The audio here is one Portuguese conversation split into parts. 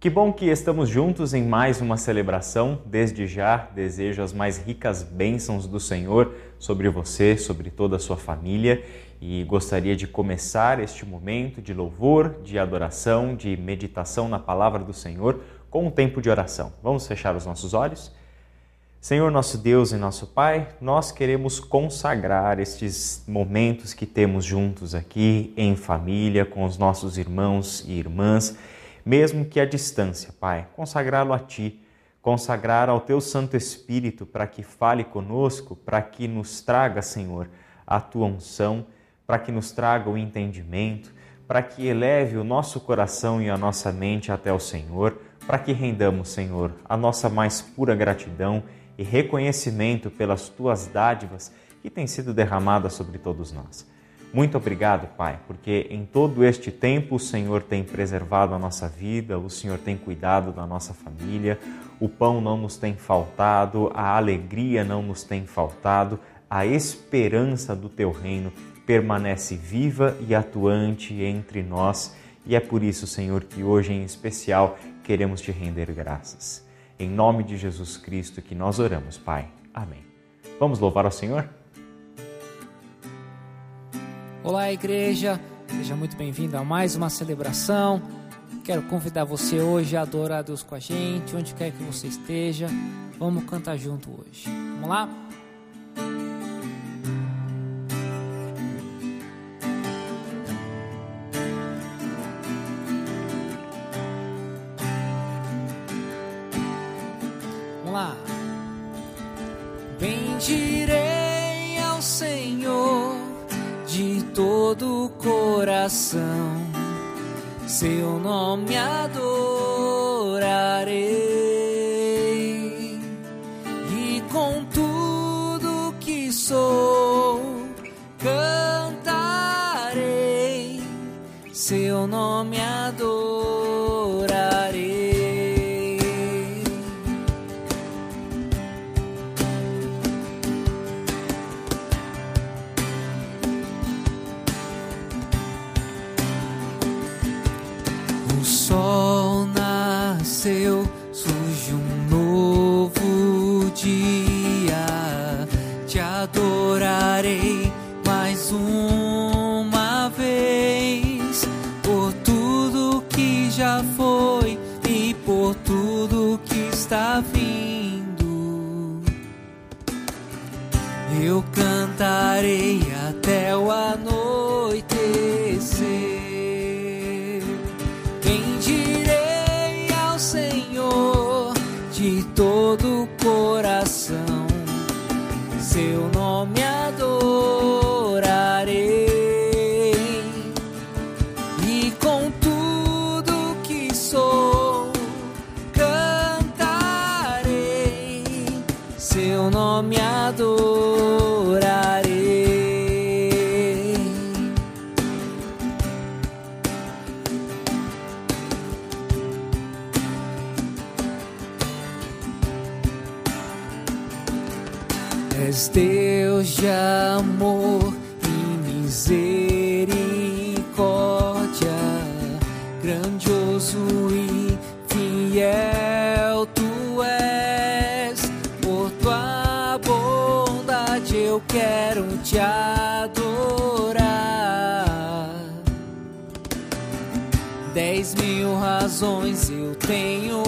Que bom que estamos juntos em mais uma celebração. Desde já desejo as mais ricas bênçãos do Senhor sobre você, sobre toda a sua família e gostaria de começar este momento de louvor, de adoração, de meditação na palavra do Senhor com um tempo de oração. Vamos fechar os nossos olhos? Senhor nosso Deus e nosso Pai, nós queremos consagrar estes momentos que temos juntos aqui em família, com os nossos irmãos e irmãs mesmo que à distância, Pai, consagrá-lo a Ti, consagrar ao Teu Santo Espírito para que fale conosco, para que nos traga, Senhor, a Tua unção, para que nos traga o entendimento, para que eleve o nosso coração e a nossa mente até o Senhor, para que rendamos, Senhor, a nossa mais pura gratidão e reconhecimento pelas Tuas dádivas que têm sido derramadas sobre todos nós. Muito obrigado, Pai, porque em todo este tempo o Senhor tem preservado a nossa vida, o Senhor tem cuidado da nossa família, o pão não nos tem faltado, a alegria não nos tem faltado, a esperança do teu reino permanece viva e atuante entre nós. E é por isso, Senhor, que hoje em especial queremos te render graças. Em nome de Jesus Cristo que nós oramos, Pai. Amém. Vamos louvar ao Senhor? Olá, igreja, seja muito bem-vindo a mais uma celebração. Quero convidar você hoje a adorar a Deus com a gente, onde quer que você esteja. Vamos cantar junto hoje. Vamos lá? Vamos lá. Bendirei coração, seu nome adorarei. E com tudo que sou cantarei, seu nome adorarei. És Deus de amor e misericórdia, grandioso e fiel tu és. Por tua bondade eu quero te adorar. Dez mil razões eu tenho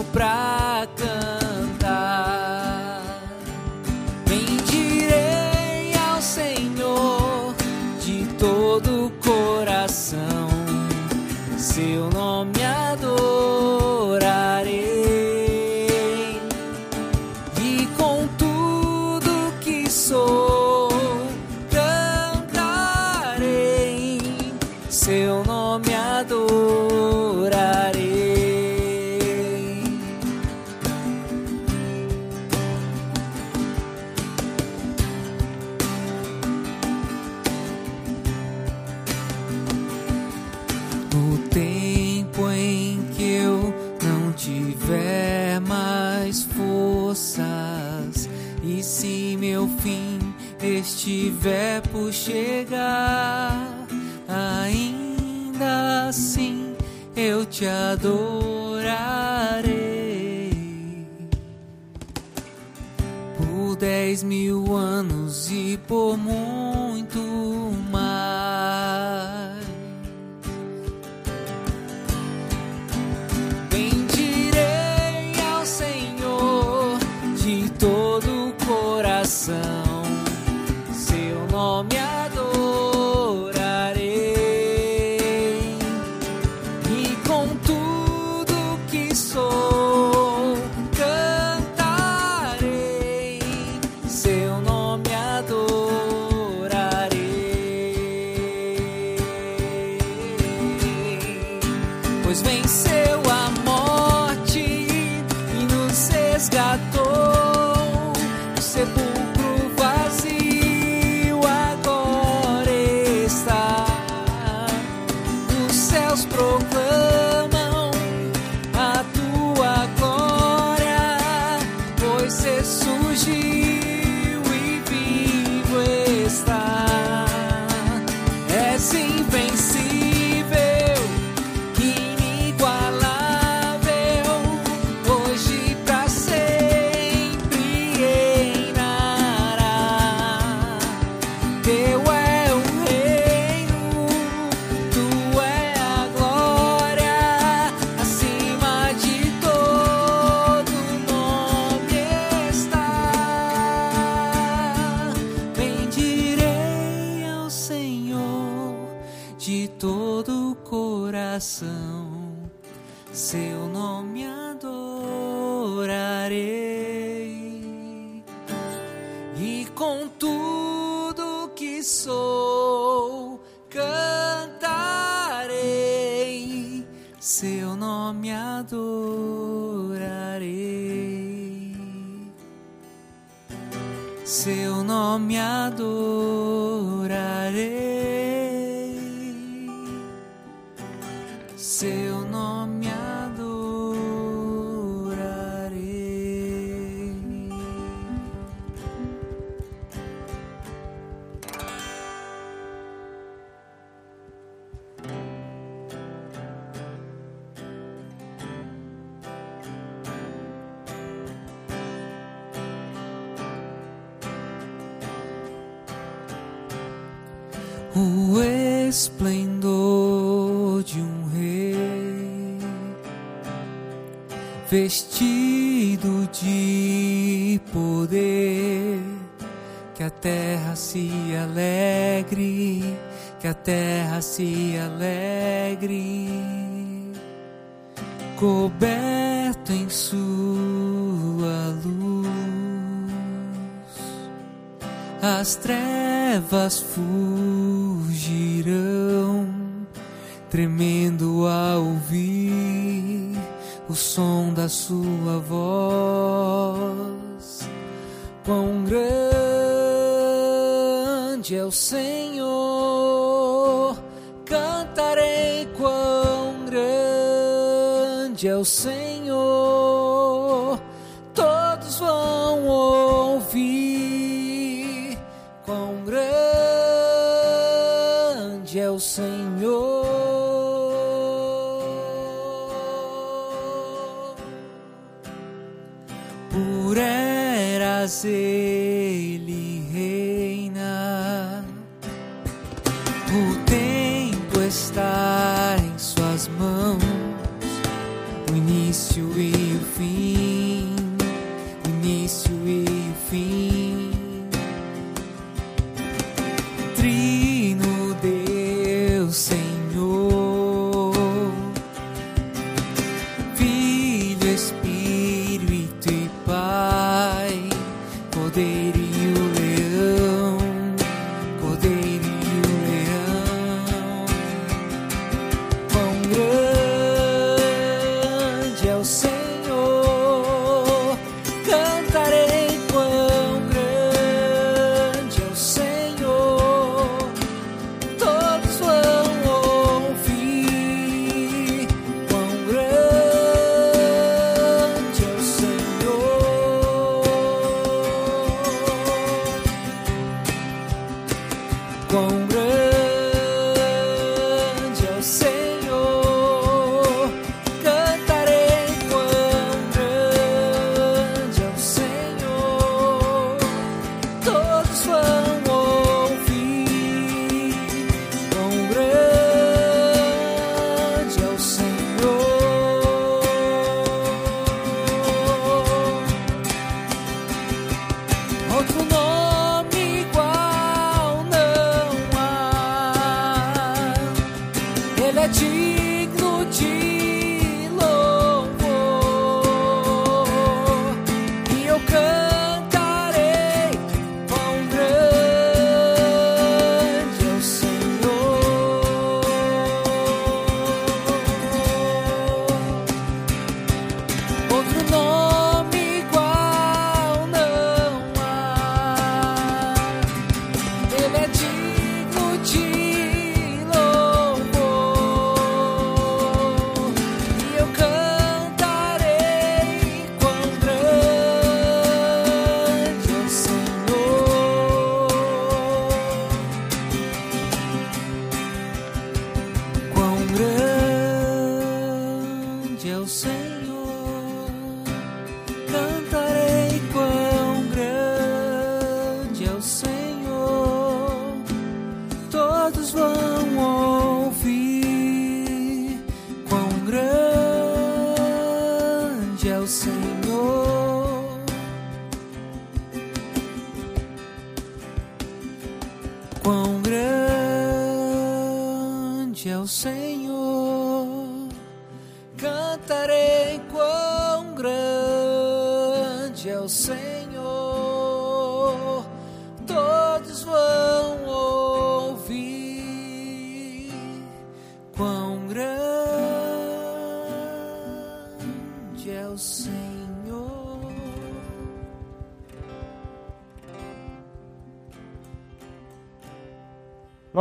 chegar, ainda assim eu te adorarei. Por dez mil anos e por muito mais. Bendirei ao Senhor de todo o coração. Seu nome adorarei, seu nome. revestido de poder. Que a terra se alegre, que a terra se alegre, coberto em sua luz, as trevas fugirão, tremendo Grande é o Senhor, cantarei quão grande é o Senhor. por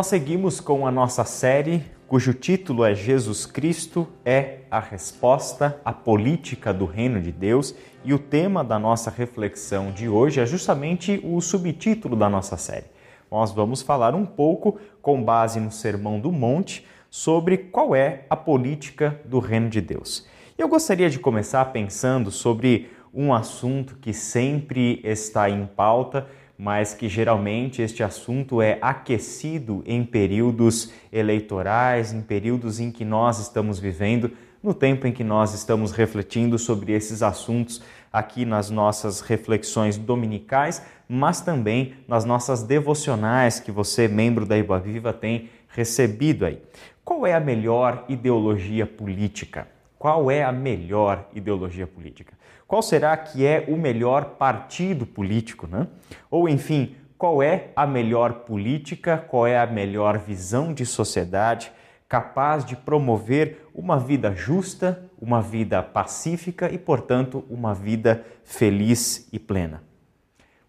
Nós seguimos com a nossa série, cujo título é Jesus Cristo é a resposta à política do reino de Deus, e o tema da nossa reflexão de hoje é justamente o subtítulo da nossa série. Nós vamos falar um pouco, com base no Sermão do Monte, sobre qual é a política do reino de Deus. Eu gostaria de começar pensando sobre um assunto que sempre está em pauta mas que geralmente este assunto é aquecido em períodos eleitorais, em períodos em que nós estamos vivendo, no tempo em que nós estamos refletindo sobre esses assuntos aqui nas nossas reflexões dominicais, mas também nas nossas devocionais que você, membro da Iba Viva, tem recebido aí. Qual é a melhor ideologia política? Qual é a melhor ideologia política? Qual será que é o melhor partido político, né? Ou enfim, qual é a melhor política, qual é a melhor visão de sociedade capaz de promover uma vida justa, uma vida pacífica e, portanto, uma vida feliz e plena.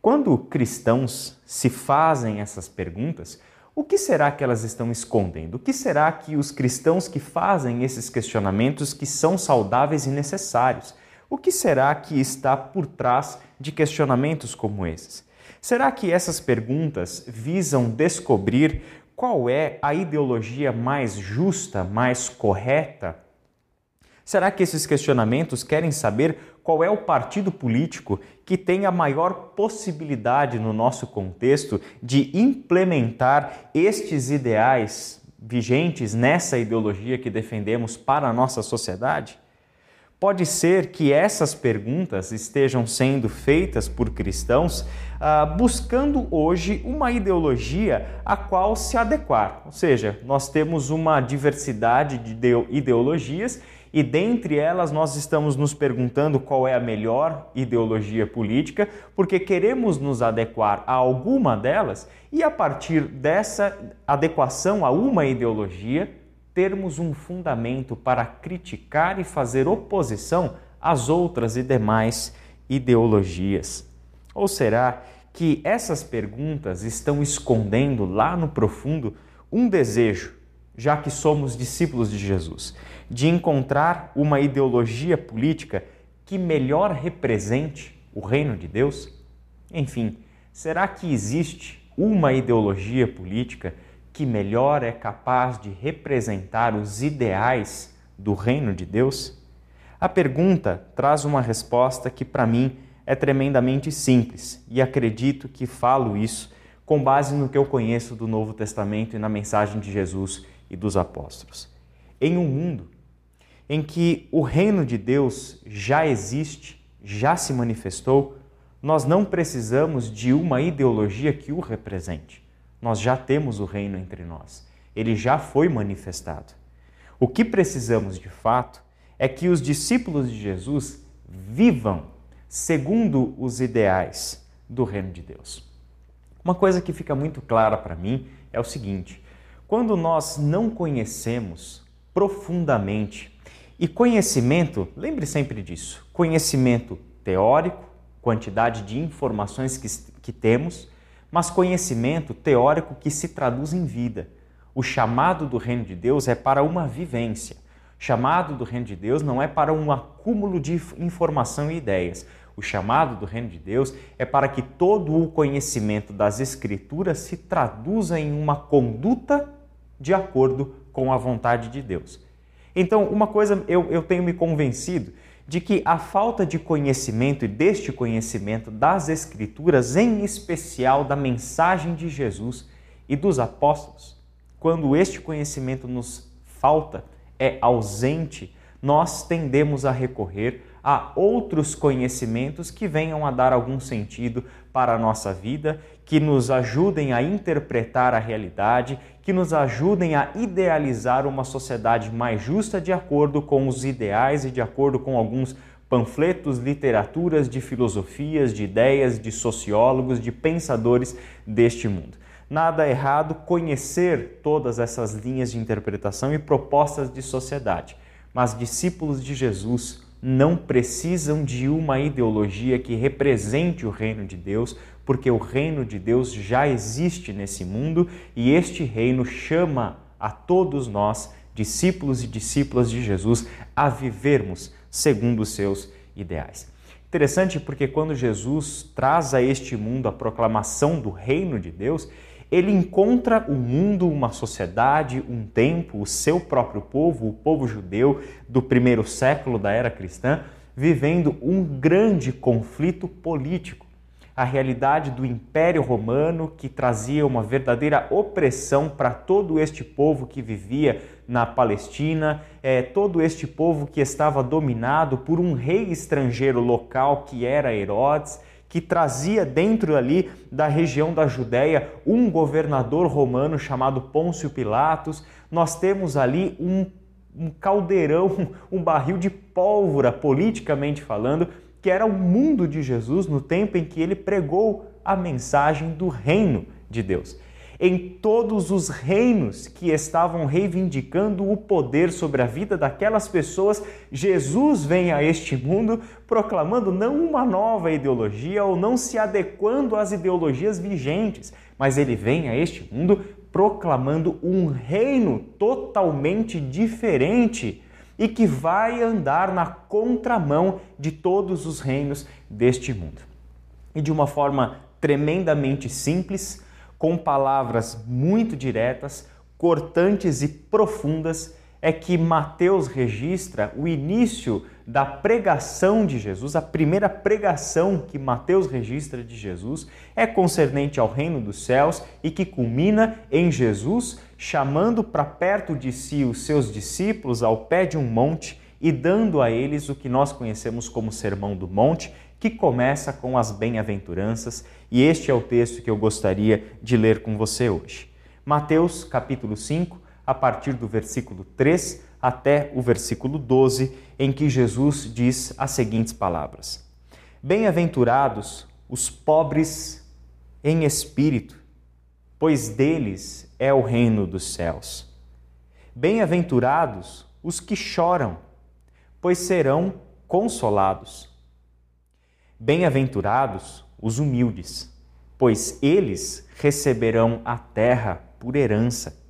Quando cristãos se fazem essas perguntas, o que será que elas estão escondendo? O que será que os cristãos que fazem esses questionamentos que são saudáveis e necessários? O que será que está por trás de questionamentos como esses? Será que essas perguntas visam descobrir qual é a ideologia mais justa, mais correta? Será que esses questionamentos querem saber qual é o partido político que tem a maior possibilidade no nosso contexto de implementar estes ideais vigentes nessa ideologia que defendemos para a nossa sociedade? Pode ser que essas perguntas estejam sendo feitas por cristãos ah, buscando hoje uma ideologia a qual se adequar. Ou seja, nós temos uma diversidade de ideologias e dentre elas nós estamos nos perguntando qual é a melhor ideologia política, porque queremos nos adequar a alguma delas e a partir dessa adequação a uma ideologia termos um fundamento para criticar e fazer oposição às outras e demais ideologias? Ou será que essas perguntas estão escondendo lá no profundo um desejo, já que somos discípulos de Jesus, de encontrar uma ideologia política que melhor represente o reino de Deus? Enfim, será que existe uma ideologia política que melhor é capaz de representar os ideais do reino de Deus? A pergunta traz uma resposta que, para mim, é tremendamente simples e acredito que falo isso com base no que eu conheço do Novo Testamento e na mensagem de Jesus e dos apóstolos. Em um mundo em que o reino de Deus já existe, já se manifestou, nós não precisamos de uma ideologia que o represente nós já temos o reino entre nós. Ele já foi manifestado. O que precisamos de fato é que os discípulos de Jesus vivam segundo os ideais do reino de Deus. Uma coisa que fica muito clara para mim é o seguinte: quando nós não conhecemos profundamente, e conhecimento, lembre sempre disso, conhecimento teórico, quantidade de informações que, que temos, mas conhecimento teórico que se traduz em vida. O chamado do reino de Deus é para uma vivência. Chamado do reino de Deus não é para um acúmulo de informação e ideias. O chamado do reino de Deus é para que todo o conhecimento das Escrituras se traduza em uma conduta de acordo com a vontade de Deus. Então, uma coisa eu, eu tenho me convencido de que a falta de conhecimento e deste conhecimento das Escrituras, em especial da mensagem de Jesus e dos apóstolos, quando este conhecimento nos falta, é ausente, nós tendemos a recorrer a outros conhecimentos que venham a dar algum sentido para a nossa vida, que nos ajudem a interpretar a realidade, que nos ajudem a idealizar uma sociedade mais justa de acordo com os ideais e de acordo com alguns panfletos, literaturas de filosofias, de ideias, de sociólogos, de pensadores deste mundo. Nada errado conhecer todas essas linhas de interpretação e propostas de sociedade, mas discípulos de Jesus não precisam de uma ideologia que represente o reino de Deus, porque o reino de Deus já existe nesse mundo e este reino chama a todos nós, discípulos e discípulas de Jesus, a vivermos segundo os seus ideais. Interessante porque quando Jesus traz a este mundo a proclamação do reino de Deus, ele encontra o mundo, uma sociedade, um tempo, o seu próprio povo, o povo judeu do primeiro século da era cristã, vivendo um grande conflito político. A realidade do Império Romano, que trazia uma verdadeira opressão para todo este povo que vivia na Palestina, é, todo este povo que estava dominado por um rei estrangeiro local que era Herodes que trazia dentro ali da região da Judéia um governador romano chamado Pôncio Pilatos. Nós temos ali um, um caldeirão, um barril de pólvora, politicamente falando, que era o mundo de Jesus no tempo em que ele pregou a mensagem do reino de Deus. Em todos os reinos que estavam reivindicando o poder sobre a vida daquelas pessoas, Jesus vem a este mundo proclamando não uma nova ideologia ou não se adequando às ideologias vigentes, mas ele vem a este mundo proclamando um reino totalmente diferente e que vai andar na contramão de todos os reinos deste mundo. E de uma forma tremendamente simples, com palavras muito diretas, cortantes e profundas, é que Mateus registra o início da pregação de Jesus, a primeira pregação que Mateus registra de Jesus é concernente ao reino dos céus e que culmina em Jesus chamando para perto de si os seus discípulos ao pé de um monte e dando a eles o que nós conhecemos como Sermão do Monte, que começa com as bem-aventuranças, e este é o texto que eu gostaria de ler com você hoje. Mateus, capítulo 5, a partir do versículo 3 até o versículo 12, em que Jesus diz as seguintes palavras: Bem-aventurados os pobres em espírito, pois deles é o reino dos céus. Bem-aventurados os que choram, pois serão consolados. Bem-aventurados os humildes, pois eles receberão a terra por herança.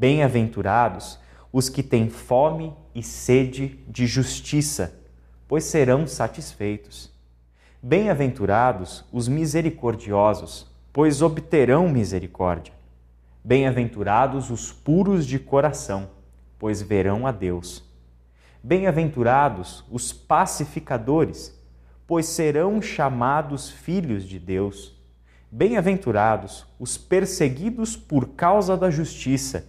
Bem-aventurados os que têm fome e sede de justiça, pois serão satisfeitos. Bem-aventurados os misericordiosos, pois obterão misericórdia. Bem-aventurados os puros de coração, pois verão a Deus. Bem-aventurados os pacificadores, pois serão chamados filhos de Deus. Bem-aventurados os perseguidos por causa da justiça,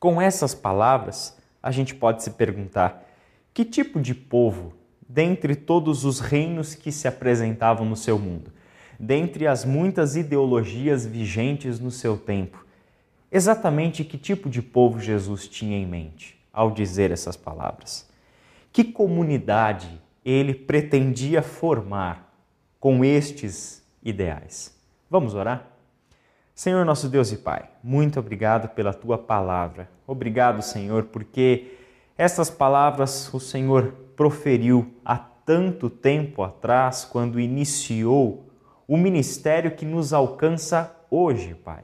Com essas palavras, a gente pode se perguntar: que tipo de povo, dentre todos os reinos que se apresentavam no seu mundo, dentre as muitas ideologias vigentes no seu tempo, exatamente que tipo de povo Jesus tinha em mente ao dizer essas palavras? Que comunidade ele pretendia formar com estes ideais? Vamos orar? Senhor nosso Deus e Pai, muito obrigado pela tua palavra. Obrigado, Senhor, porque essas palavras o Senhor proferiu há tanto tempo atrás, quando iniciou o ministério que nos alcança hoje, Pai.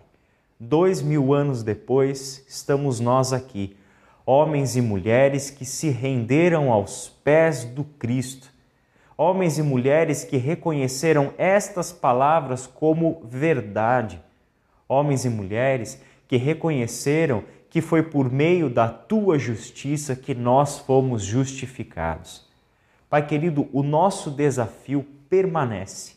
Dois mil anos depois, estamos nós aqui, homens e mulheres que se renderam aos pés do Cristo, homens e mulheres que reconheceram estas palavras como verdade homens e mulheres que reconheceram que foi por meio da tua justiça que nós fomos justificados. Pai querido, o nosso desafio permanece.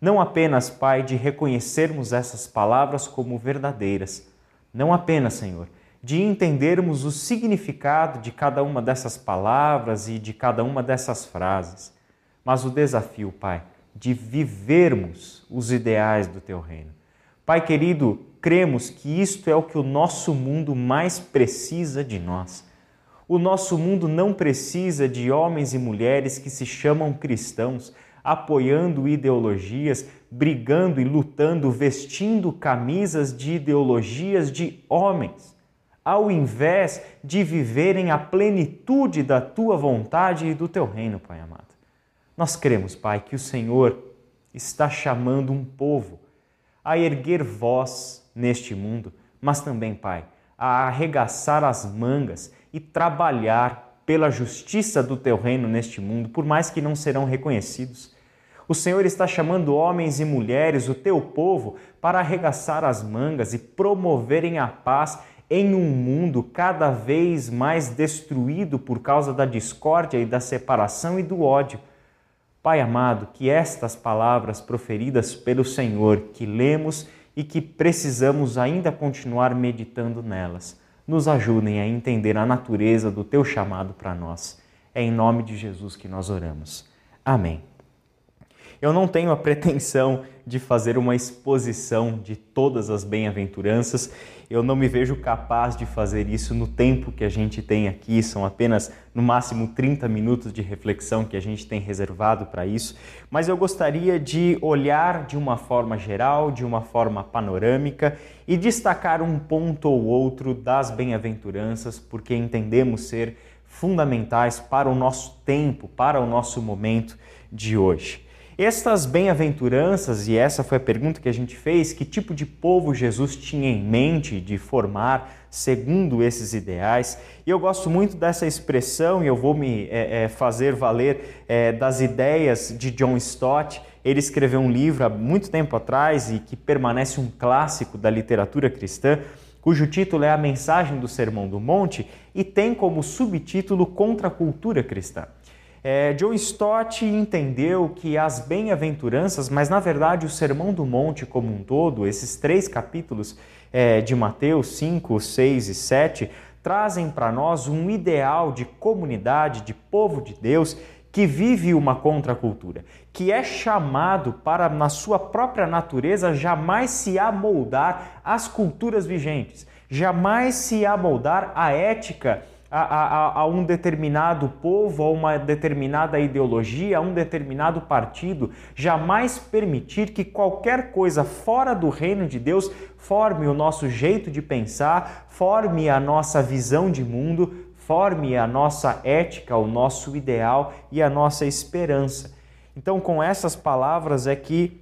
Não apenas, Pai, de reconhecermos essas palavras como verdadeiras, não apenas, Senhor, de entendermos o significado de cada uma dessas palavras e de cada uma dessas frases, mas o desafio, Pai, de vivermos os ideais do teu reino Pai querido, cremos que isto é o que o nosso mundo mais precisa de nós. O nosso mundo não precisa de homens e mulheres que se chamam cristãos, apoiando ideologias, brigando e lutando, vestindo camisas de ideologias de homens, ao invés de viverem a plenitude da tua vontade e do teu reino, Pai amado. Nós cremos, Pai, que o Senhor está chamando um povo a erguer voz neste mundo, mas também, Pai, a arregaçar as mangas e trabalhar pela justiça do teu reino neste mundo, por mais que não serão reconhecidos. O Senhor está chamando homens e mulheres, o teu povo, para arregaçar as mangas e promoverem a paz em um mundo cada vez mais destruído por causa da discórdia e da separação e do ódio. Pai amado, que estas palavras proferidas pelo Senhor, que lemos e que precisamos ainda continuar meditando nelas, nos ajudem a entender a natureza do teu chamado para nós. É em nome de Jesus que nós oramos. Amém. Eu não tenho a pretensão de fazer uma exposição de todas as bem-aventuranças. Eu não me vejo capaz de fazer isso no tempo que a gente tem aqui, são apenas no máximo 30 minutos de reflexão que a gente tem reservado para isso, mas eu gostaria de olhar de uma forma geral, de uma forma panorâmica e destacar um ponto ou outro das bem-aventuranças, porque entendemos ser fundamentais para o nosso tempo, para o nosso momento de hoje. Estas bem-aventuranças, e essa foi a pergunta que a gente fez, que tipo de povo Jesus tinha em mente de formar segundo esses ideais? E eu gosto muito dessa expressão e eu vou me é, é, fazer valer é, das ideias de John Stott. Ele escreveu um livro há muito tempo atrás e que permanece um clássico da literatura cristã, cujo título é A Mensagem do Sermão do Monte e tem como subtítulo Contra a Cultura Cristã. É, John Stott entendeu que as bem-aventuranças, mas na verdade o Sermão do Monte como um todo, esses três capítulos é, de Mateus 5, 6 e 7, trazem para nós um ideal de comunidade, de povo de Deus que vive uma contracultura, que é chamado para, na sua própria natureza, jamais se amoldar às culturas vigentes, jamais se amoldar à ética a, a, a, um determinado povo, a uma determinada ideologia, a um determinado partido, jamais permitir que qualquer coisa fora do reino de Deus forme o nosso jeito de pensar, forme a nossa visão de mundo, forme a nossa ética, o nosso ideal e a nossa esperança. Então, com essas palavras é que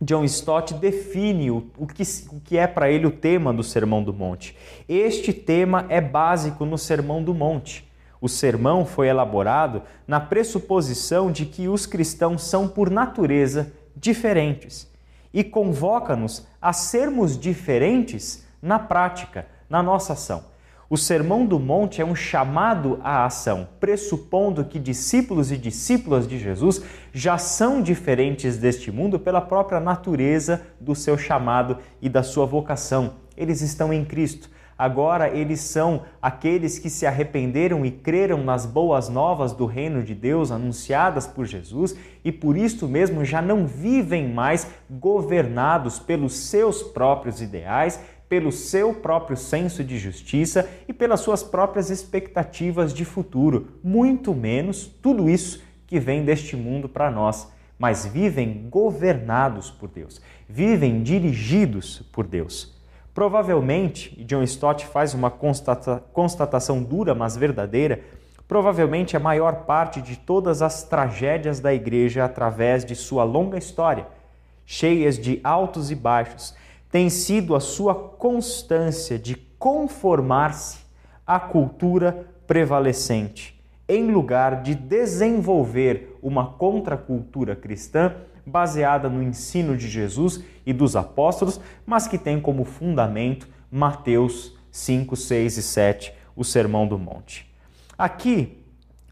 John Stott define o, o, que, o que é para ele o tema do Sermão do Monte. Este tema é básico no Sermão do Monte. O sermão foi elaborado na pressuposição de que os cristãos são, por natureza, diferentes e convoca-nos a sermos diferentes na prática, na nossa ação. O Sermão do Monte é um chamado à ação, pressupondo que discípulos e discípulas de Jesus já são diferentes deste mundo pela própria natureza do seu chamado e da sua vocação. Eles estão em Cristo. Agora eles são aqueles que se arrependeram e creram nas boas novas do reino de Deus anunciadas por Jesus e por isto mesmo já não vivem mais governados pelos seus próprios ideais, pelo seu próprio senso de justiça e pelas suas próprias expectativas de futuro, muito menos tudo isso que vem deste mundo para nós. mas vivem governados por Deus, vivem dirigidos por Deus. Provavelmente, e John Stott faz uma constata constatação dura, mas verdadeira, provavelmente a maior parte de todas as tragédias da igreja através de sua longa história, cheias de altos e baixos, tem sido a sua constância de conformar-se à cultura prevalecente, em lugar de desenvolver uma contracultura cristã baseada no ensino de Jesus e dos apóstolos, mas que tem como fundamento Mateus 5, 6 e 7, o Sermão do Monte. Aqui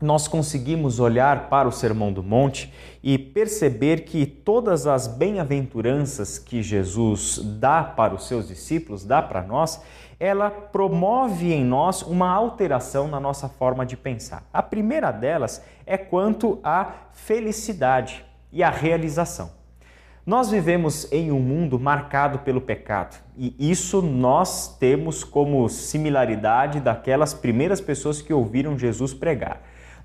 nós conseguimos olhar para o Sermão do Monte e perceber que todas as bem-aventuranças que Jesus dá para os seus discípulos, dá para nós, ela promove em nós uma alteração na nossa forma de pensar. A primeira delas é quanto à felicidade e à realização. Nós vivemos em um mundo marcado pelo pecado e isso nós temos como similaridade daquelas primeiras pessoas que ouviram Jesus pregar.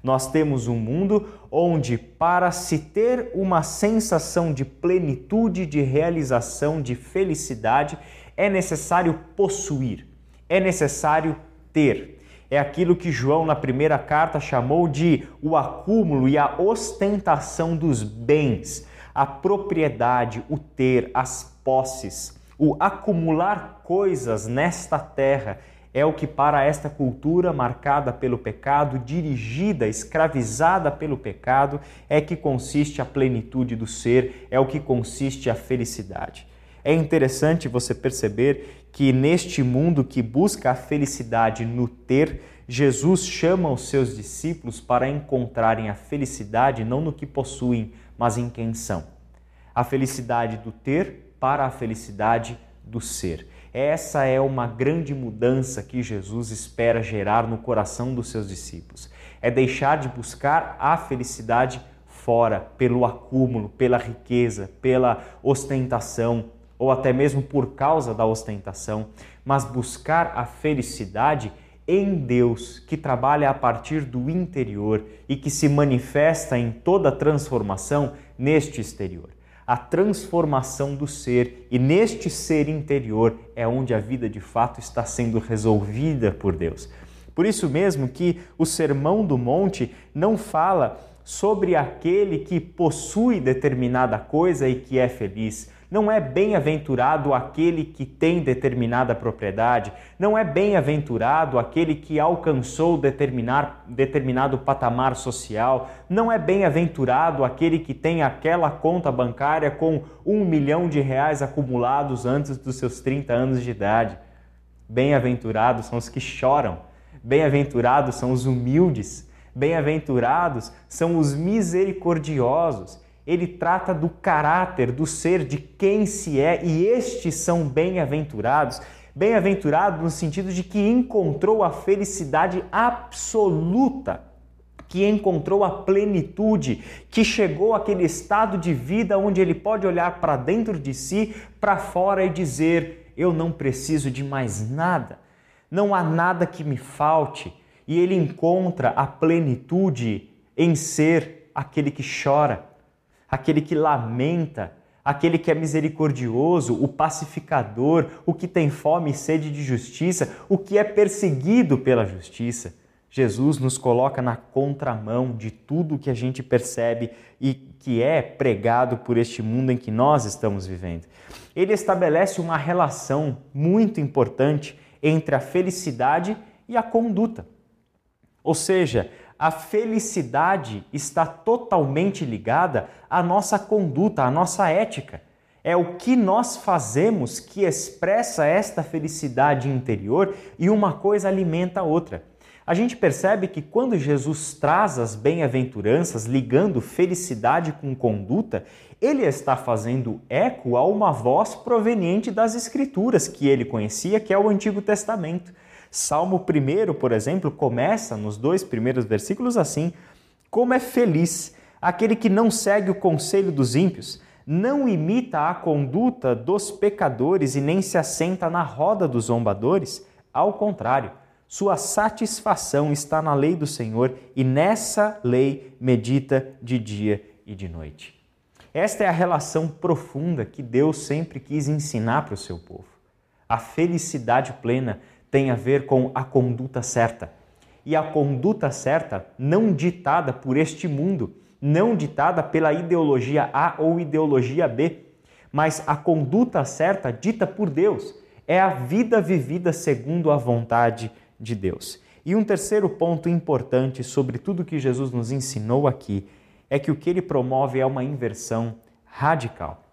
Nós temos um mundo onde, para se ter uma sensação de plenitude, de realização, de felicidade, é necessário possuir, é necessário ter. É aquilo que João, na primeira carta, chamou de o acúmulo e a ostentação dos bens, a propriedade, o ter, as posses, o acumular coisas nesta terra é o que para esta cultura marcada pelo pecado, dirigida, escravizada pelo pecado, é que consiste a plenitude do ser, é o que consiste a felicidade. É interessante você perceber que neste mundo que busca a felicidade no ter, Jesus chama os seus discípulos para encontrarem a felicidade não no que possuem, mas em quem são. A felicidade do ter para a felicidade do ser. Essa é uma grande mudança que Jesus espera gerar no coração dos seus discípulos. É deixar de buscar a felicidade fora, pelo acúmulo, pela riqueza, pela ostentação, ou até mesmo por causa da ostentação, mas buscar a felicidade em Deus, que trabalha a partir do interior e que se manifesta em toda transformação neste exterior a transformação do ser, e neste ser interior é onde a vida de fato está sendo resolvida por Deus. Por isso mesmo que o Sermão do Monte não fala sobre aquele que possui determinada coisa e que é feliz, não é bem-aventurado aquele que tem determinada propriedade, não é bem-aventurado aquele que alcançou determinar, determinado patamar social, não é bem-aventurado aquele que tem aquela conta bancária com um milhão de reais acumulados antes dos seus 30 anos de idade. Bem-aventurados são os que choram, bem-aventurados são os humildes, bem-aventurados são os misericordiosos ele trata do caráter, do ser, de quem se é, e estes são bem-aventurados. Bem-aventurado no sentido de que encontrou a felicidade absoluta, que encontrou a plenitude, que chegou àquele estado de vida onde ele pode olhar para dentro de si, para fora e dizer: Eu não preciso de mais nada, não há nada que me falte. E ele encontra a plenitude em ser aquele que chora, aquele que lamenta, aquele que é misericordioso, o pacificador, o que tem fome e sede de justiça, o que é perseguido pela justiça. Jesus nos coloca na contramão de tudo que a gente percebe e que é pregado por este mundo em que nós estamos vivendo. Ele estabelece uma relação muito importante entre a felicidade e a conduta. Ou seja, a felicidade está totalmente ligada à nossa conduta, à nossa ética. É o que nós fazemos que expressa esta felicidade interior e uma coisa alimenta a outra. A gente percebe que quando Jesus traz as bem-aventuranças ligando felicidade com conduta, ele está fazendo eco a uma voz proveniente das Escrituras que ele conhecia, que é o Antigo Testamento. Salmo 1, por exemplo, começa nos dois primeiros versículos assim: Como é feliz aquele que não segue o conselho dos ímpios, não imita a conduta dos pecadores e nem se assenta na roda dos zombadores. Ao contrário, sua satisfação está na lei do Senhor e nessa lei medita de dia e de noite. Esta é a relação profunda que Deus sempre quis ensinar para o seu povo. A felicidade plena tem a ver com a conduta certa. E a conduta certa não ditada por este mundo, não ditada pela ideologia A ou ideologia B, mas a conduta certa dita por Deus. É a vida vivida segundo a vontade de Deus. E um terceiro ponto importante sobre tudo que Jesus nos ensinou aqui é que o que ele promove é uma inversão radical.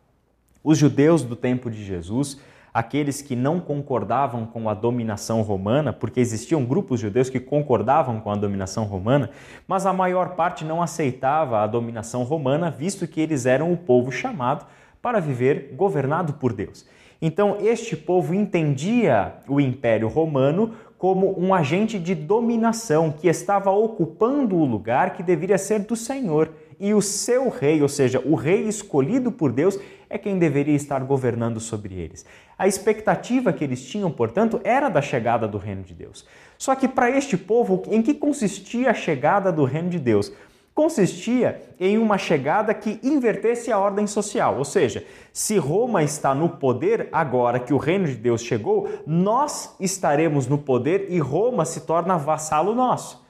Os judeus do tempo de Jesus, aqueles que não concordavam com a dominação romana, porque existiam grupos judeus que concordavam com a dominação romana, mas a maior parte não aceitava a dominação romana, visto que eles eram o povo chamado para viver governado por Deus. Então, este povo entendia o Império Romano como um agente de dominação que estava ocupando o lugar que deveria ser do Senhor. E o seu rei, ou seja, o rei escolhido por Deus, é quem deveria estar governando sobre eles. A expectativa que eles tinham, portanto, era da chegada do reino de Deus. Só que para este povo, em que consistia a chegada do reino de Deus? consistia em uma chegada que invertesse a ordem social, ou seja, se Roma está no poder agora que o reino de Deus chegou, nós estaremos no poder e Roma se torna vassalo nosso.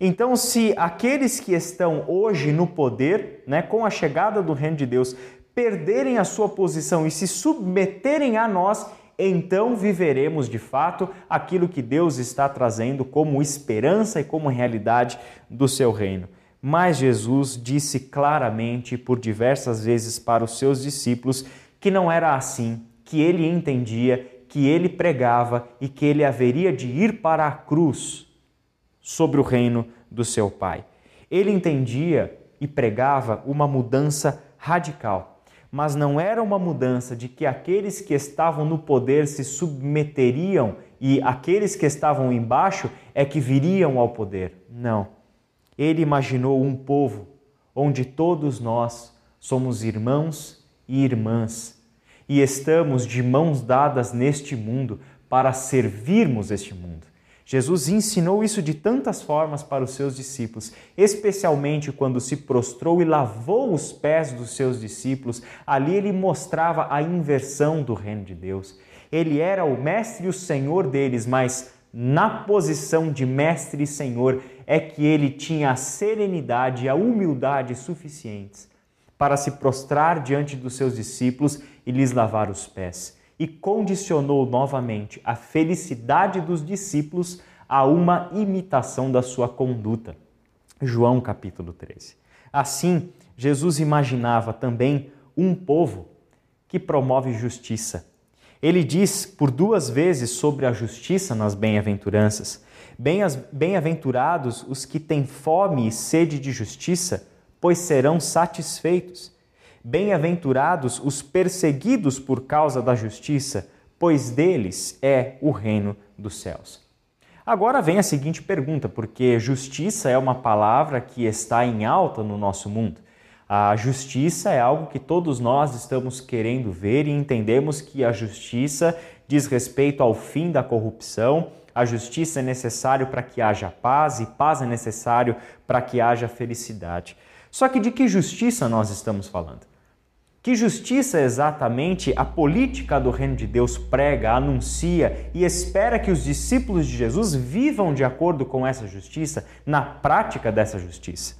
Então, se aqueles que estão hoje no poder, né, com a chegada do reino de Deus, perderem a sua posição e se submeterem a nós, então viveremos de fato aquilo que Deus está trazendo como esperança e como realidade do seu reino. Mas Jesus disse claramente por diversas vezes para os seus discípulos que não era assim, que ele entendia, que ele pregava e que ele haveria de ir para a cruz sobre o reino do seu Pai. Ele entendia e pregava uma mudança radical, mas não era uma mudança de que aqueles que estavam no poder se submeteriam e aqueles que estavam embaixo é que viriam ao poder. Não ele imaginou um povo onde todos nós somos irmãos e irmãs e estamos de mãos dadas neste mundo para servirmos este mundo. Jesus ensinou isso de tantas formas para os seus discípulos, especialmente quando se prostrou e lavou os pés dos seus discípulos. Ali ele mostrava a inversão do reino de Deus. Ele era o mestre e o senhor deles, mas na posição de mestre e senhor, é que ele tinha a serenidade e a humildade suficientes para se prostrar diante dos seus discípulos e lhes lavar os pés. E condicionou novamente a felicidade dos discípulos a uma imitação da sua conduta. João capítulo 13. Assim, Jesus imaginava também um povo que promove justiça ele diz por duas vezes sobre a justiça nas bem-aventuranças: Bem-aventurados os que têm fome e sede de justiça, pois serão satisfeitos. Bem-aventurados os perseguidos por causa da justiça, pois deles é o reino dos céus. Agora vem a seguinte pergunta, porque justiça é uma palavra que está em alta no nosso mundo. A justiça é algo que todos nós estamos querendo ver e entendemos que a justiça diz respeito ao fim da corrupção, a justiça é necessário para que haja paz e paz é necessário para que haja felicidade. Só que de que justiça nós estamos falando? Que justiça exatamente a política do reino de Deus prega, anuncia e espera que os discípulos de Jesus vivam de acordo com essa justiça, na prática dessa justiça?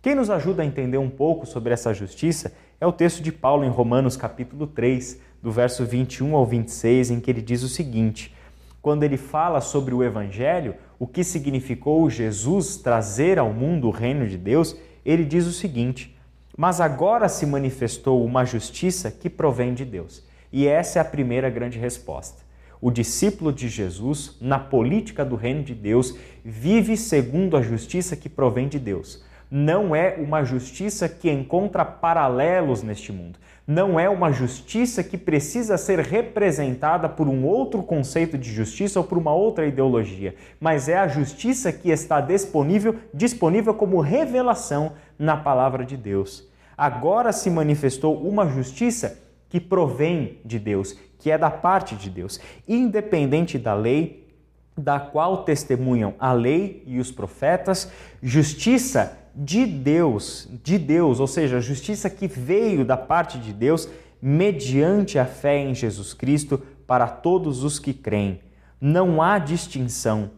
Quem nos ajuda a entender um pouco sobre essa justiça é o texto de Paulo em Romanos capítulo 3, do verso 21 ao 26, em que ele diz o seguinte: quando ele fala sobre o evangelho, o que significou Jesus trazer ao mundo o reino de Deus, ele diz o seguinte: Mas agora se manifestou uma justiça que provém de Deus. E essa é a primeira grande resposta. O discípulo de Jesus, na política do reino de Deus, vive segundo a justiça que provém de Deus não é uma justiça que encontra paralelos neste mundo. Não é uma justiça que precisa ser representada por um outro conceito de justiça ou por uma outra ideologia, mas é a justiça que está disponível, disponível como revelação na palavra de Deus. Agora se manifestou uma justiça que provém de Deus, que é da parte de Deus, independente da lei, da qual testemunham a lei e os profetas, justiça de Deus, de Deus, ou seja, a justiça que veio da parte de Deus mediante a fé em Jesus Cristo para todos os que creem. Não há distinção,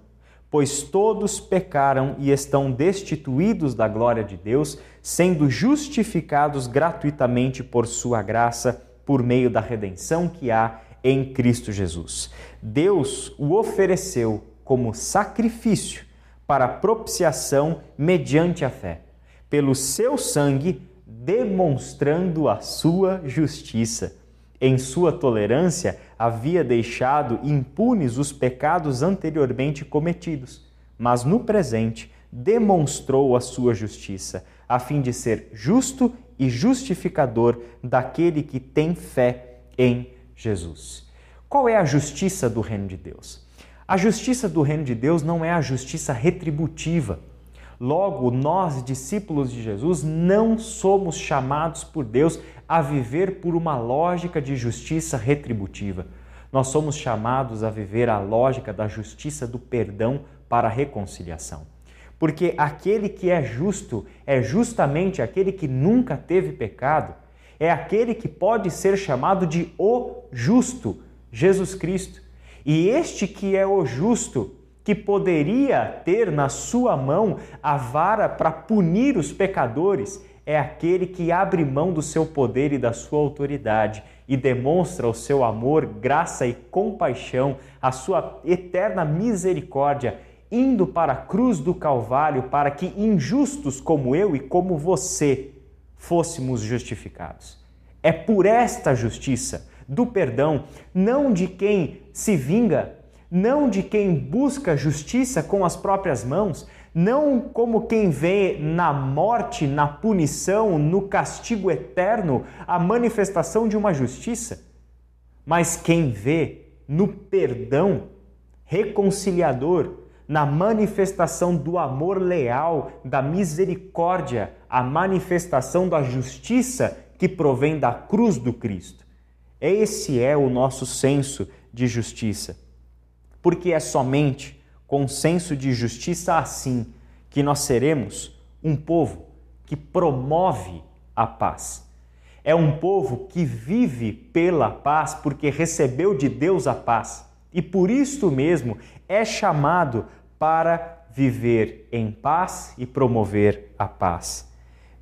pois todos pecaram e estão destituídos da glória de Deus, sendo justificados gratuitamente por sua graça, por meio da redenção que há em Cristo Jesus. Deus o ofereceu como sacrifício para propiciação mediante a fé, pelo seu sangue, demonstrando a sua justiça. Em sua tolerância, havia deixado impunes os pecados anteriormente cometidos, mas no presente demonstrou a sua justiça, a fim de ser justo e justificador daquele que tem fé em Jesus. Qual é a justiça do reino de Deus? A justiça do reino de Deus não é a justiça retributiva. Logo, nós, discípulos de Jesus, não somos chamados por Deus a viver por uma lógica de justiça retributiva. Nós somos chamados a viver a lógica da justiça do perdão para a reconciliação. Porque aquele que é justo é justamente aquele que nunca teve pecado, é aquele que pode ser chamado de o justo, Jesus Cristo. E este que é o justo, que poderia ter na sua mão a vara para punir os pecadores, é aquele que abre mão do seu poder e da sua autoridade e demonstra o seu amor, graça e compaixão, a sua eterna misericórdia, indo para a cruz do Calvário para que injustos como eu e como você fôssemos justificados. É por esta justiça do perdão, não de quem se vinga, não de quem busca justiça com as próprias mãos, não como quem vê na morte, na punição, no castigo eterno a manifestação de uma justiça, mas quem vê no perdão reconciliador, na manifestação do amor leal, da misericórdia, a manifestação da justiça que provém da cruz do Cristo. Esse é o nosso senso de justiça. Porque é somente com senso de justiça assim que nós seremos um povo que promove a paz. É um povo que vive pela paz porque recebeu de Deus a paz e por isso mesmo é chamado para viver em paz e promover a paz.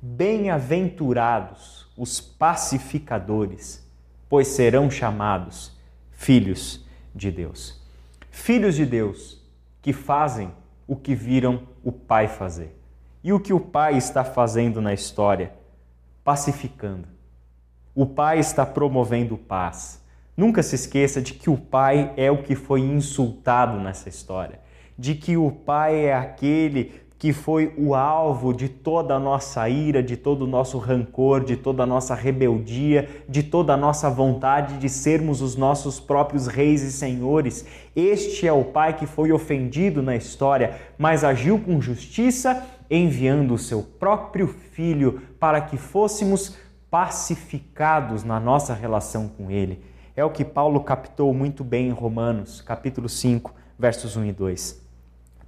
Bem-aventurados os pacificadores pois serão chamados filhos de Deus. Filhos de Deus que fazem o que viram o Pai fazer. E o que o Pai está fazendo na história? Pacificando. O Pai está promovendo paz. Nunca se esqueça de que o Pai é o que foi insultado nessa história, de que o Pai é aquele que foi o alvo de toda a nossa ira, de todo o nosso rancor, de toda a nossa rebeldia, de toda a nossa vontade de sermos os nossos próprios reis e senhores. Este é o Pai que foi ofendido na história, mas agiu com justiça, enviando o seu próprio Filho para que fôssemos pacificados na nossa relação com Ele. É o que Paulo captou muito bem em Romanos, capítulo 5, versos 1 e 2.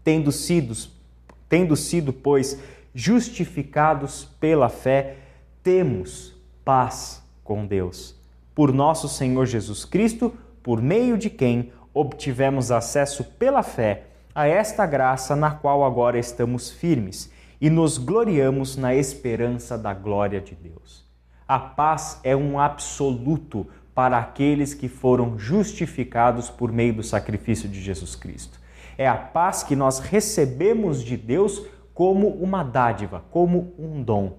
Tendo sido Tendo sido, pois, justificados pela fé, temos paz com Deus. Por nosso Senhor Jesus Cristo, por meio de quem obtivemos acesso pela fé a esta graça na qual agora estamos firmes e nos gloriamos na esperança da glória de Deus. A paz é um absoluto para aqueles que foram justificados por meio do sacrifício de Jesus Cristo é a paz que nós recebemos de Deus como uma dádiva, como um dom.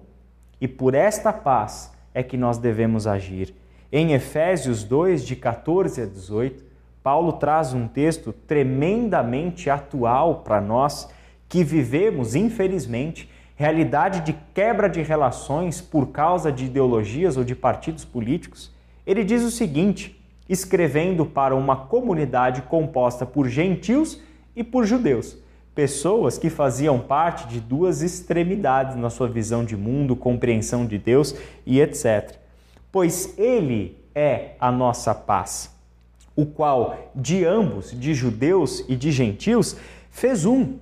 E por esta paz é que nós devemos agir. Em Efésios 2, de 14 a 18, Paulo traz um texto tremendamente atual para nós que vivemos, infelizmente, realidade de quebra de relações por causa de ideologias ou de partidos políticos. Ele diz o seguinte, escrevendo para uma comunidade composta por gentios e por judeus, pessoas que faziam parte de duas extremidades na sua visão de mundo, compreensão de Deus e etc. Pois Ele é a nossa paz, o qual de ambos, de judeus e de gentios, fez um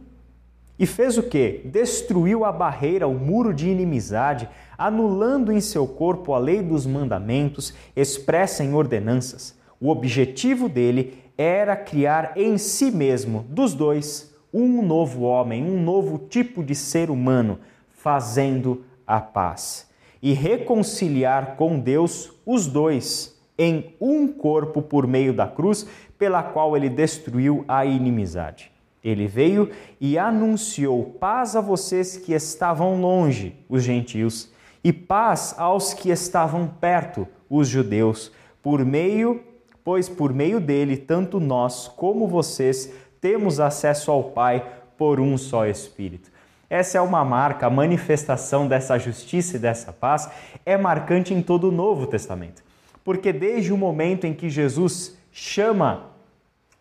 E fez o que? Destruiu a barreira, o muro de inimizade, anulando em seu corpo a lei dos mandamentos expressa em ordenanças. O objetivo dele era criar em si mesmo, dos dois, um novo homem, um novo tipo de ser humano, fazendo a paz. E reconciliar com Deus os dois em um corpo por meio da cruz, pela qual ele destruiu a inimizade. Ele veio e anunciou paz a vocês que estavam longe, os gentios, e paz aos que estavam perto, os judeus, por meio, pois por meio dele tanto nós como vocês temos acesso ao Pai por um só espírito. Essa é uma marca, a manifestação dessa justiça e dessa paz é marcante em todo o Novo Testamento. Porque desde o momento em que Jesus chama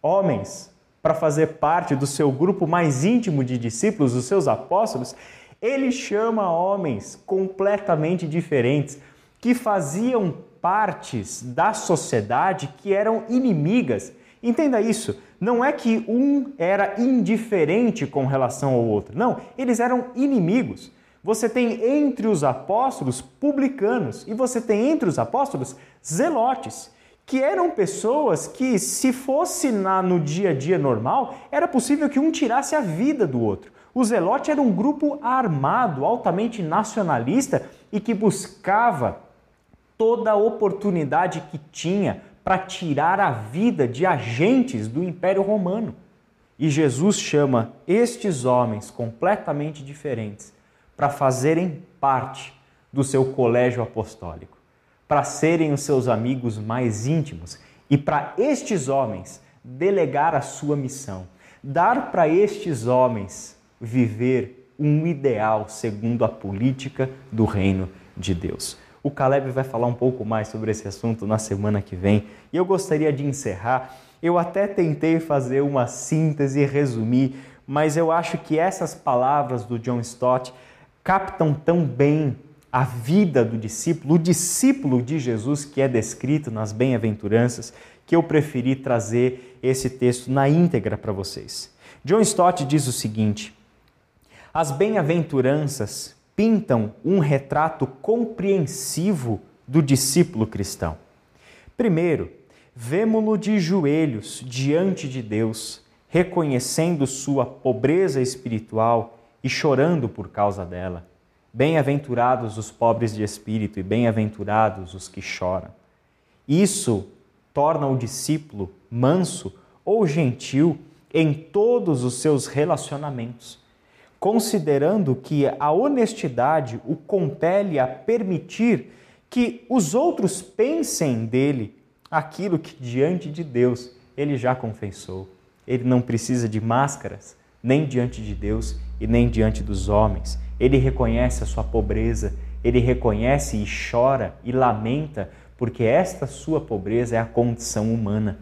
homens para fazer parte do seu grupo mais íntimo de discípulos, os seus apóstolos, ele chama homens completamente diferentes que faziam partes da sociedade que eram inimigas. Entenda isso, não é que um era indiferente com relação ao outro. Não, eles eram inimigos. Você tem entre os apóstolos publicanos e você tem entre os apóstolos zelotes que eram pessoas que, se fosse na, no dia a dia normal, era possível que um tirasse a vida do outro. O Zelote era um grupo armado, altamente nacionalista e que buscava toda a oportunidade que tinha para tirar a vida de agentes do Império Romano. E Jesus chama estes homens completamente diferentes para fazerem parte do seu colégio apostólico para serem os seus amigos mais íntimos e para estes homens delegar a sua missão, dar para estes homens viver um ideal segundo a política do reino de Deus. O Caleb vai falar um pouco mais sobre esse assunto na semana que vem e eu gostaria de encerrar. Eu até tentei fazer uma síntese e resumir, mas eu acho que essas palavras do John Stott captam tão bem a vida do discípulo, o discípulo de Jesus que é descrito nas bem-aventuranças, que eu preferi trazer esse texto na íntegra para vocês. John Stott diz o seguinte: As bem-aventuranças pintam um retrato compreensivo do discípulo cristão. Primeiro, vemo-lo de joelhos diante de Deus, reconhecendo sua pobreza espiritual e chorando por causa dela. Bem-aventurados os pobres de espírito e bem-aventurados os que choram. Isso torna o discípulo manso ou gentil em todos os seus relacionamentos, considerando que a honestidade o compele a permitir que os outros pensem dele aquilo que diante de Deus ele já confessou. Ele não precisa de máscaras, nem diante de Deus e nem diante dos homens ele reconhece a sua pobreza, ele reconhece e chora e lamenta, porque esta sua pobreza é a condição humana.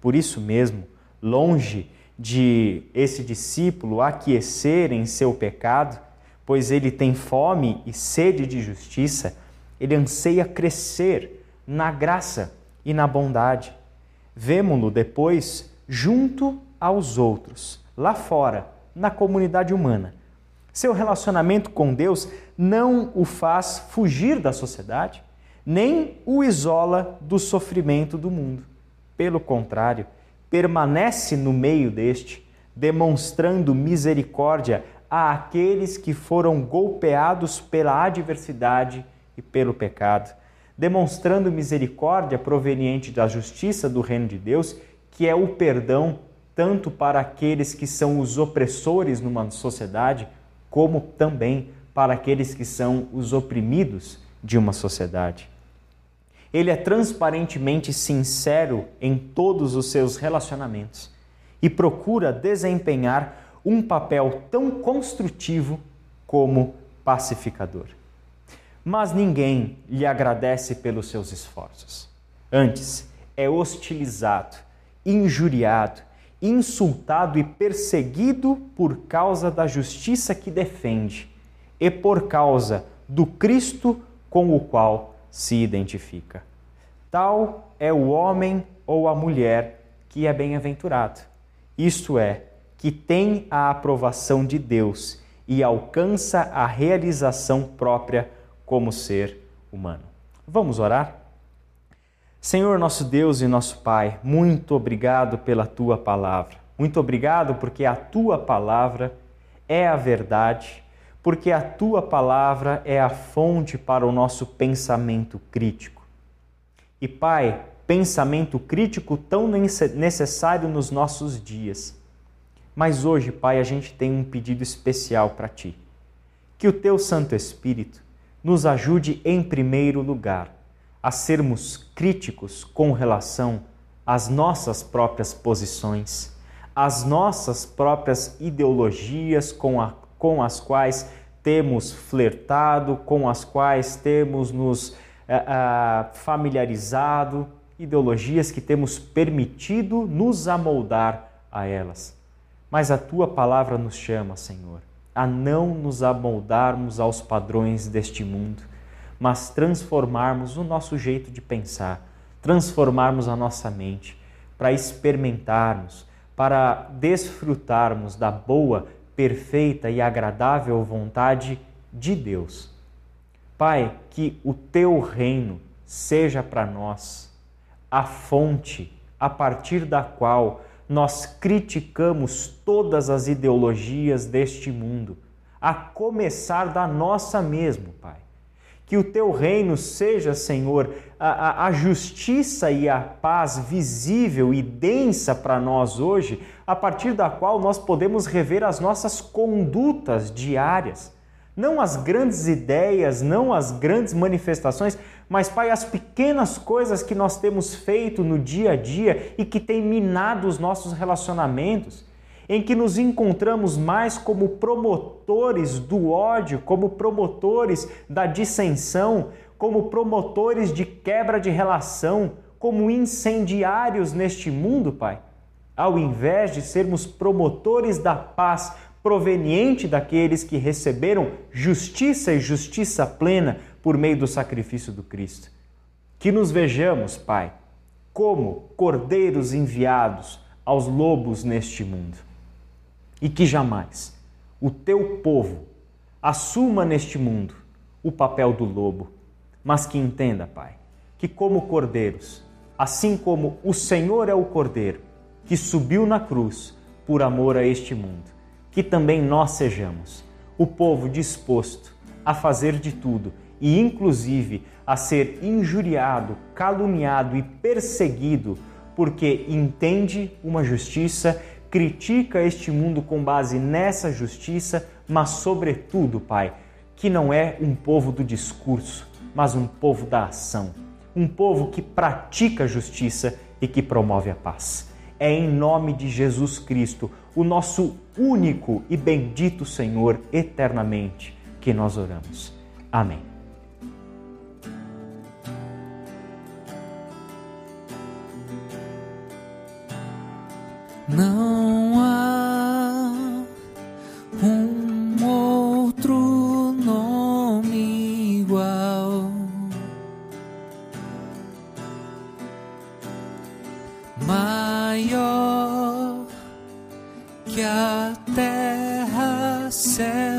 Por isso mesmo, longe de esse discípulo aquecer em seu pecado, pois ele tem fome e sede de justiça, ele anseia crescer na graça e na bondade. Vemo-lo depois junto aos outros, lá fora, na comunidade humana seu relacionamento com Deus não o faz fugir da sociedade, nem o isola do sofrimento do mundo. Pelo contrário, permanece no meio deste, demonstrando misericórdia a aqueles que foram golpeados pela adversidade e pelo pecado, demonstrando misericórdia proveniente da justiça do reino de Deus, que é o perdão tanto para aqueles que são os opressores numa sociedade, como também para aqueles que são os oprimidos de uma sociedade. Ele é transparentemente sincero em todos os seus relacionamentos e procura desempenhar um papel tão construtivo como pacificador. Mas ninguém lhe agradece pelos seus esforços. Antes, é hostilizado, injuriado insultado e perseguido por causa da justiça que defende e por causa do Cristo com o qual se identifica. Tal é o homem ou a mulher que é bem-aventurado, isto é, que tem a aprovação de Deus e alcança a realização própria como ser humano. Vamos orar? Senhor nosso Deus e nosso Pai, muito obrigado pela tua palavra. Muito obrigado porque a tua palavra é a verdade, porque a tua palavra é a fonte para o nosso pensamento crítico. E Pai, pensamento crítico tão necessário nos nossos dias. Mas hoje, Pai, a gente tem um pedido especial para Ti. Que o Teu Santo Espírito nos ajude, em primeiro lugar, a sermos críticos com relação às nossas próprias posições, às nossas próprias ideologias com, a, com as quais temos flertado, com as quais temos nos uh, uh, familiarizado, ideologias que temos permitido nos amoldar a elas. Mas a tua palavra nos chama, Senhor, a não nos amoldarmos aos padrões deste mundo, mas transformarmos o nosso jeito de pensar, transformarmos a nossa mente para experimentarmos, para desfrutarmos da boa, perfeita e agradável vontade de Deus. Pai, que o teu reino seja para nós a fonte a partir da qual nós criticamos todas as ideologias deste mundo, a começar da nossa mesmo, Pai. Que o teu reino seja, Senhor, a, a, a justiça e a paz visível e densa para nós hoje, a partir da qual nós podemos rever as nossas condutas diárias. Não as grandes ideias, não as grandes manifestações, mas, Pai, as pequenas coisas que nós temos feito no dia a dia e que têm minado os nossos relacionamentos, em que nos encontramos mais como promotores do ódio, como promotores da dissensão, como promotores de quebra de relação, como incendiários neste mundo, Pai, ao invés de sermos promotores da paz proveniente daqueles que receberam justiça e justiça plena por meio do sacrifício do Cristo. Que nos vejamos, Pai, como cordeiros enviados aos lobos neste mundo. E que jamais o teu povo assuma neste mundo o papel do lobo, mas que entenda, Pai, que como cordeiros, assim como o Senhor é o cordeiro que subiu na cruz por amor a este mundo, que também nós sejamos o povo disposto a fazer de tudo e, inclusive, a ser injuriado, caluniado e perseguido porque entende uma justiça, critica este mundo com base nessa justiça, mas, sobretudo, Pai, que não é um povo do discurso, mas um povo da ação, um povo que pratica a justiça e que promove a paz. É em nome de Jesus Cristo, o nosso único e bendito Senhor eternamente, que nós oramos. Amém. Não há um outro Maior que a terra, céu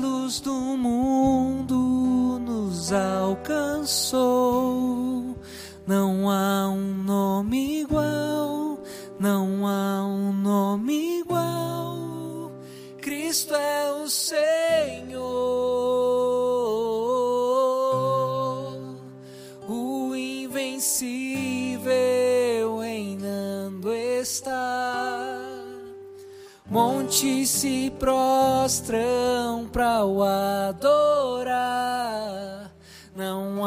luz do mundo nos alcançou. Não há um nome igual, não há um nome igual. Cristo é o Senhor. Te se prostram para o adorar. Não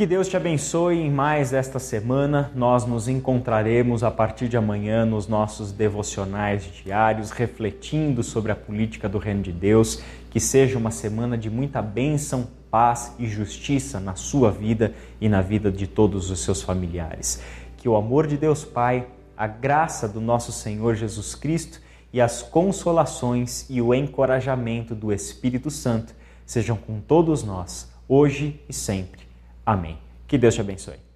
Que Deus te abençoe em mais esta semana. Nós nos encontraremos a partir de amanhã nos nossos devocionais diários, refletindo sobre a política do Reino de Deus. Que seja uma semana de muita bênção, paz e justiça na sua vida e na vida de todos os seus familiares. Que o amor de Deus Pai, a graça do nosso Senhor Jesus Cristo e as consolações e o encorajamento do Espírito Santo sejam com todos nós, hoje e sempre. Amém. Que Deus te abençoe.